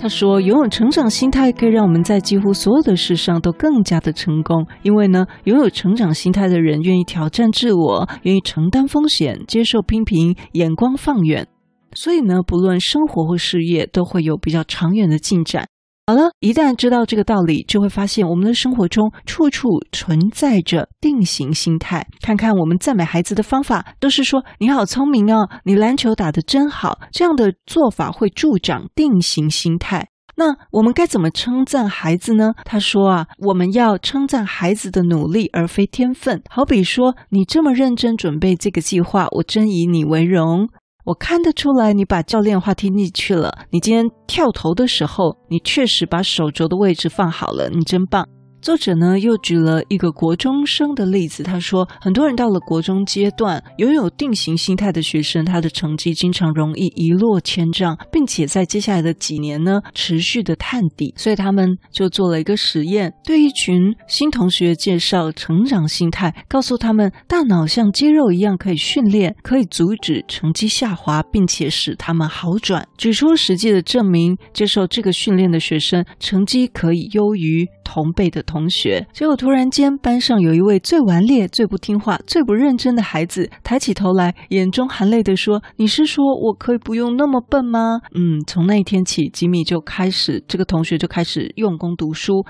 他说，拥有成长心态可以让我们在几乎所有的事上都更加的成功，因为呢，拥有成长心态的人愿意挑战自我，愿意承担风险，接受批评，眼光放远，所以呢，不论生活或事业，都会有比较长远的进展。好了，一旦知道这个道理，就会发现我们的生活中处处存在着定型心态。看看我们赞美孩子的方法，都是说“你好聪明哦，你篮球打得真好”，这样的做法会助长定型心态。那我们该怎么称赞孩子呢？他说啊，我们要称赞孩子的努力，而非天分。好比说，你这么认真准备这个计划，我真以你为荣。我看得出来，你把教练话听进去了。你今天跳投的时候，你确实把手肘的位置放好了，你真棒。作者呢又举了一个国中生的例子，他说，很多人到了国中阶段，拥有定型心态的学生，他的成绩经常容易一落千丈，并且在接下来的几年呢持续的探底。所以他们就做了一个实验，对一群新同学介绍成长心态，告诉他们，大脑像肌肉一样可以训练，可以阻止成绩下滑，并且使他们好转。举出实际的证明，接受这个训练的学生成绩可以优于同辈的同学，结果突然间，班上有一位最顽劣、最不听话、最不认真的孩子，抬起头来，眼中含泪地说：“你是说我可以不用那么笨吗？”嗯，从那一天起，吉米就开始，这个同学就开始用功读书。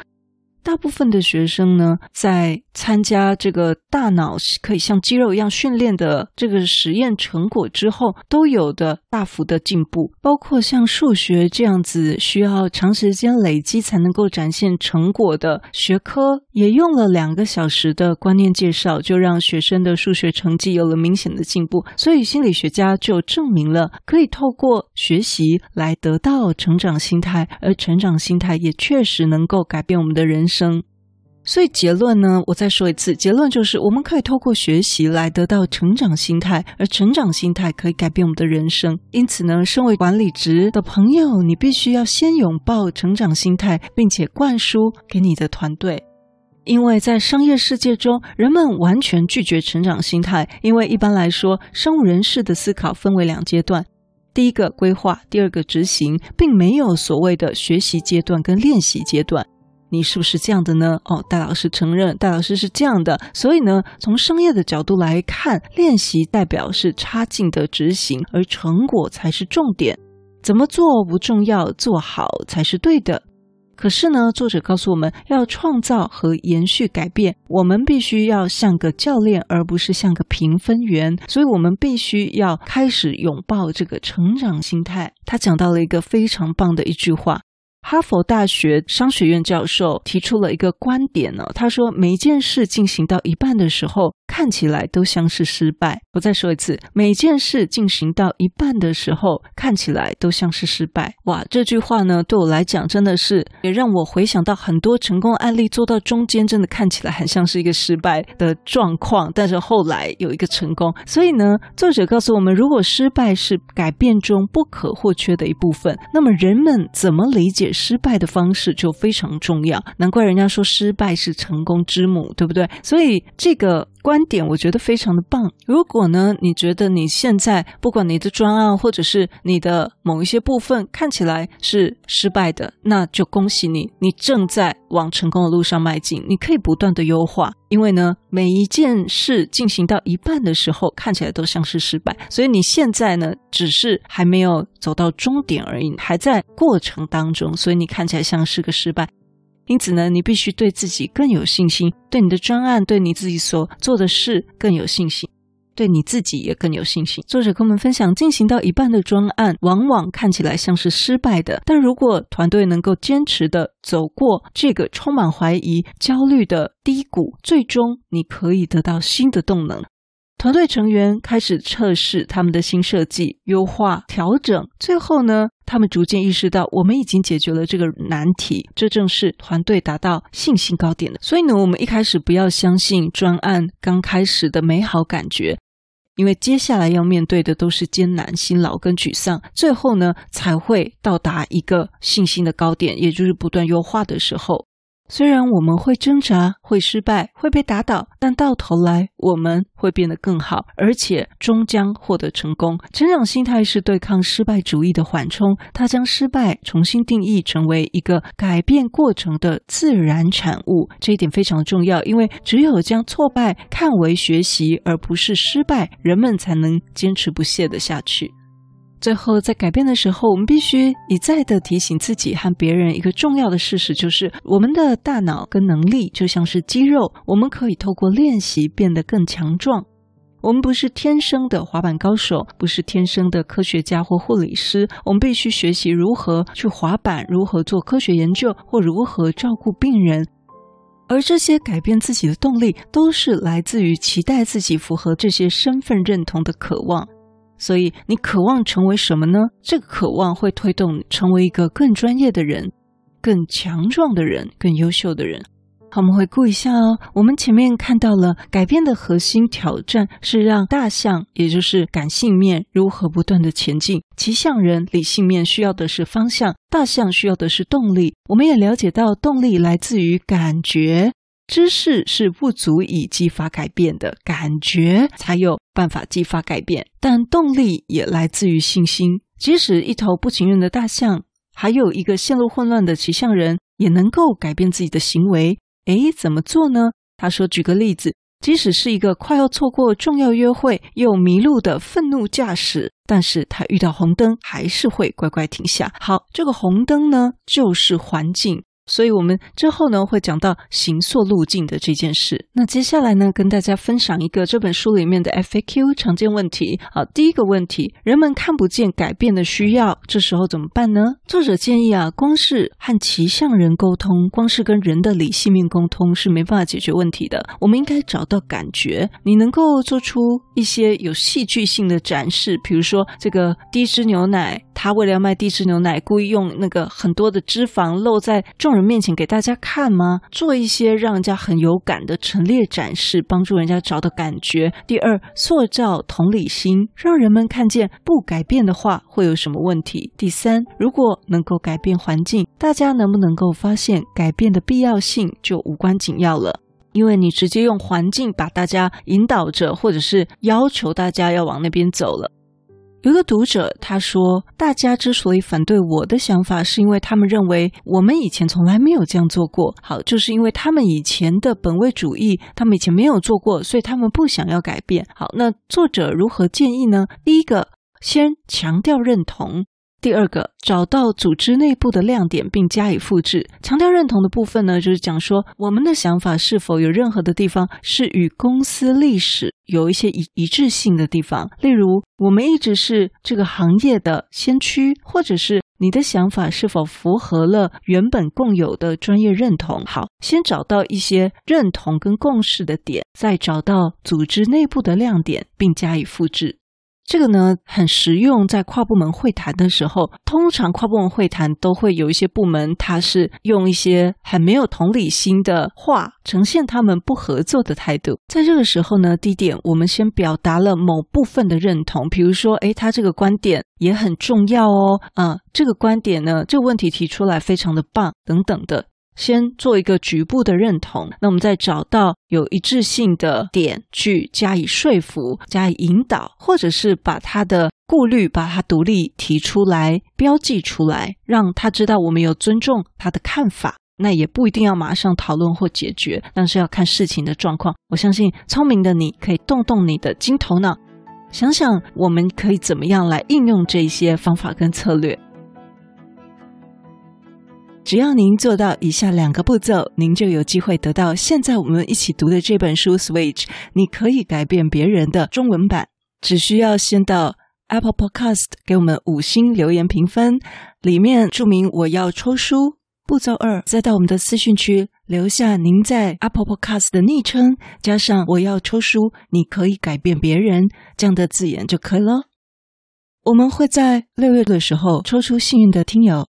大部分的学生呢，在参加这个大脑可以像肌肉一样训练的这个实验成果之后，都有的大幅的进步。包括像数学这样子需要长时间累积才能够展现成果的学科，也用了两个小时的观念介绍，就让学生的数学成绩有了明显的进步。所以心理学家就证明了，可以透过学习来得到成长心态，而成长心态也确实能够改变我们的人生。所以结论呢，我再说一次，结论就是我们可以透过学习来得到成长心态，而成长心态可以改变我们的人生。因此呢，身为管理职的朋友，你必须要先拥抱成长心态，并且灌输给你的团队。因为在商业世界中，人们完全拒绝成长心态，因为一般来说，商务人士的思考分为两阶段：第一个规划，第二个执行，并没有所谓的学习阶段跟练习阶段。你是不是这样的呢？哦，戴老师承认，戴老师是这样的。所以呢，从商业的角度来看，练习代表是差劲的执行，而成果才是重点。怎么做不重要，做好才是对的。可是呢，作者告诉我们要创造和延续改变，我们必须要像个教练，而不是像个评分员。所以，我们必须要开始拥抱这个成长心态。他讲到了一个非常棒的一句话。哈佛大学商学院教授提出了一个观点呢，他说，每一件事进行到一半的时候，看起来都像是失败。我再说一次，每件事进行到一半的时候，看起来都像是失败。哇，这句话呢，对我来讲真的是也让我回想到很多成功案例，做到中间真的看起来很像是一个失败的状况，但是后来有一个成功。所以呢，作者告诉我们，如果失败是改变中不可或缺的一部分，那么人们怎么理解失败的方式就非常重要。难怪人家说失败是成功之母，对不对？所以这个。观点我觉得非常的棒。如果呢，你觉得你现在不管你的专案或者是你的某一些部分看起来是失败的，那就恭喜你，你正在往成功的路上迈进。你可以不断的优化，因为呢，每一件事进行到一半的时候，看起来都像是失败，所以你现在呢，只是还没有走到终点而已，还在过程当中，所以你看起来像是个失败。因此呢，你必须对自己更有信心，对你的专案，对你自己所做的事更有信心，对你自己也更有信心。作者跟我们分享，进行到一半的专案，往往看起来像是失败的，但如果团队能够坚持的走过这个充满怀疑、焦虑的低谷，最终你可以得到新的动能。团队成员开始测试他们的新设计，优化、调整，最后呢，他们逐渐意识到，我们已经解决了这个难题。这正是团队达到信心高点的。所以呢，我们一开始不要相信专案刚开始的美好感觉，因为接下来要面对的都是艰难、辛劳跟沮丧。最后呢，才会到达一个信心的高点，也就是不断优化的时候。虽然我们会挣扎、会失败、会被打倒，但到头来我们会变得更好，而且终将获得成功。成长心态是对抗失败主义的缓冲，它将失败重新定义成为一个改变过程的自然产物。这一点非常重要，因为只有将挫败看为学习，而不是失败，人们才能坚持不懈地下去。最后，在改变的时候，我们必须一再的提醒自己和别人一个重要的事实，就是我们的大脑跟能力就像是肌肉，我们可以透过练习变得更强壮。我们不是天生的滑板高手，不是天生的科学家或护理师，我们必须学习如何去滑板，如何做科学研究，或如何照顾病人。而这些改变自己的动力，都是来自于期待自己符合这些身份认同的渴望。所以，你渴望成为什么呢？这个渴望会推动你成为一个更专业的人、更强壮的人、更优秀的人。好，我们回顾一下哦。我们前面看到了改变的核心挑战是让大象，也就是感性面，如何不断地前进；骑象人理性面需要的是方向，大象需要的是动力。我们也了解到，动力来自于感觉。知识是不足以激发改变的，感觉才有办法激发改变。但动力也来自于信心。即使一头不情愿的大象，还有一个陷入混乱的骑象人，也能够改变自己的行为。诶，怎么做呢？他说：“举个例子，即使是一个快要错过重要约会又迷路的愤怒驾驶，但是他遇到红灯还是会乖乖停下。好，这个红灯呢，就是环境。”所以，我们之后呢会讲到行塑路径的这件事。那接下来呢，跟大家分享一个这本书里面的 FAQ 常见问题。好，第一个问题，人们看不见改变的需要，这时候怎么办呢？作者建议啊，光是和骑象人沟通，光是跟人的理性面沟通是没办法解决问题的。我们应该找到感觉，你能够做出一些有戏剧性的展示，比如说这个低脂牛奶，他为了要卖低脂牛奶，故意用那个很多的脂肪露在众人面前给大家看吗？做一些让人家很有感的陈列展示，帮助人家找到感觉。第二，塑造同理心，让人们看见不改变的话会有什么问题。第三，如果能够改变环境，大家能不能够发现改变的必要性就无关紧要了？因为你直接用环境把大家引导着，或者是要求大家要往那边走了。有个读者他说：“大家之所以反对我的想法，是因为他们认为我们以前从来没有这样做过。好，就是因为他们以前的本位主义，他们以前没有做过，所以他们不想要改变。好，那作者如何建议呢？第一个，先强调认同。”第二个，找到组织内部的亮点并加以复制。强调认同的部分呢，就是讲说我们的想法是否有任何的地方是与公司历史有一些一一致性的地方。例如，我们一直是这个行业的先驱，或者是你的想法是否符合了原本共有的专业认同。好，先找到一些认同跟共识的点，再找到组织内部的亮点并加以复制。这个呢，很实用，在跨部门会谈的时候，通常跨部门会谈都会有一些部门，他是用一些很没有同理心的话，呈现他们不合作的态度。在这个时候呢，第一点，我们先表达了某部分的认同，比如说，诶，他这个观点也很重要哦，啊，这个观点呢，这个问题提出来非常的棒，等等的。先做一个局部的认同，那我们再找到有一致性的点去加以说服、加以引导，或者是把他的顾虑、把他独立提出来、标记出来，让他知道我们有尊重他的看法。那也不一定要马上讨论或解决，但是要看事情的状况。我相信聪明的你可以动动你的金头脑，想想我们可以怎么样来应用这些方法跟策略。只要您做到以下两个步骤，您就有机会得到现在我们一起读的这本书《Switch》，你可以改变别人的中文版。只需要先到 Apple Podcast 给我们五星留言评分，里面注明我要抽书。步骤二，再到我们的私讯区留下您在 Apple Podcast 的昵称，加上我要抽书，你可以改变别人这样的字眼就可以了。我们会在六月的时候抽出幸运的听友。